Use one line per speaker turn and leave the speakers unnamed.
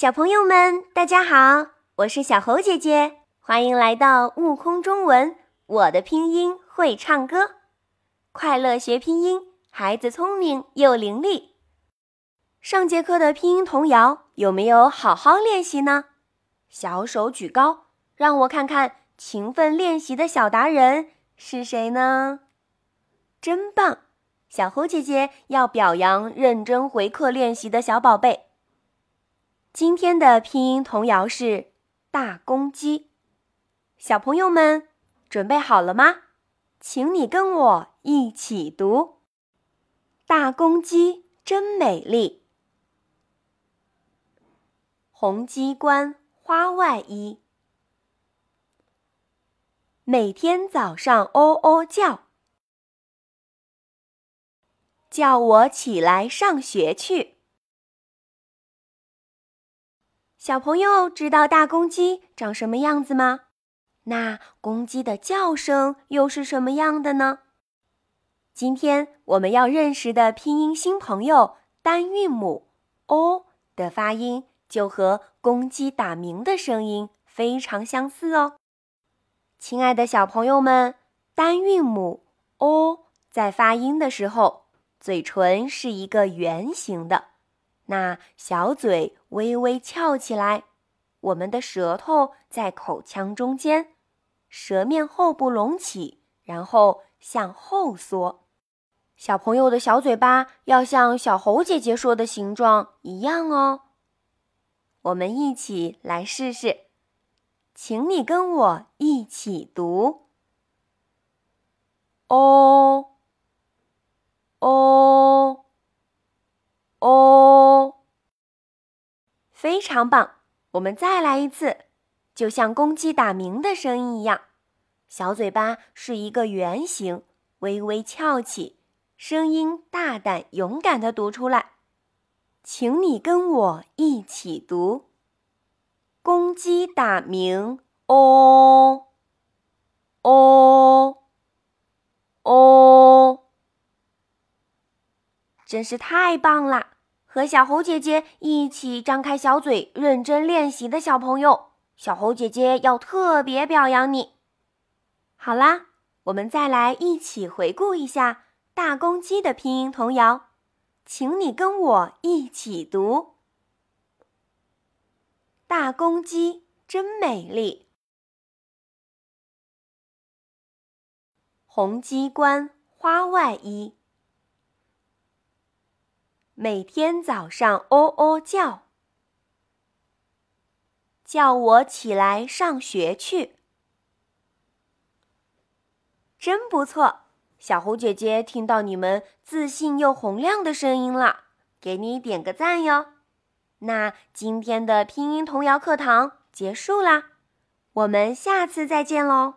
小朋友们，大家好，我是小猴姐姐，欢迎来到悟空中文。我的拼音会唱歌，快乐学拼音，孩子聪明又伶俐。上节课的拼音童谣有没有好好练习呢？小手举高，让我看看勤奋练习的小达人是谁呢？真棒！小猴姐姐要表扬认真回课练习的小宝贝。今天的拼音童谣是大公鸡，小朋友们准备好了吗？请你跟我一起读：大公鸡真美丽，红鸡冠花外衣，每天早上喔喔叫。叫我起来上学去。小朋友知道大公鸡长什么样子吗？那公鸡的叫声又是什么样的呢？今天我们要认识的拼音新朋友单韵母 “o” 的发音，就和公鸡打鸣的声音非常相似哦。亲爱的小朋友们，单韵母 “o” 在发音的时候。嘴唇是一个圆形的，那小嘴微微翘起来，我们的舌头在口腔中间，舌面后部隆起，然后向后缩。小朋友的小嘴巴要像小猴姐姐说的形状一样哦。我们一起来试试，请你跟我一起读哦。非常棒！我们再来一次，就像公鸡打鸣的声音一样，小嘴巴是一个圆形，微微翘起，声音大胆勇敢的读出来。请你跟我一起读：公鸡打鸣，哦，哦，哦。真是太棒了！和小猴姐姐一起张开小嘴认真练习的小朋友，小猴姐姐要特别表扬你。好啦，我们再来一起回顾一下大公鸡的拼音童谣，请你跟我一起读：大公鸡真美丽，红鸡冠花外衣。每天早上喔喔叫，叫我起来上学去。真不错，小猴姐姐听到你们自信又洪亮的声音了，给你点个赞哟。那今天的拼音童谣课堂结束啦，我们下次再见喽。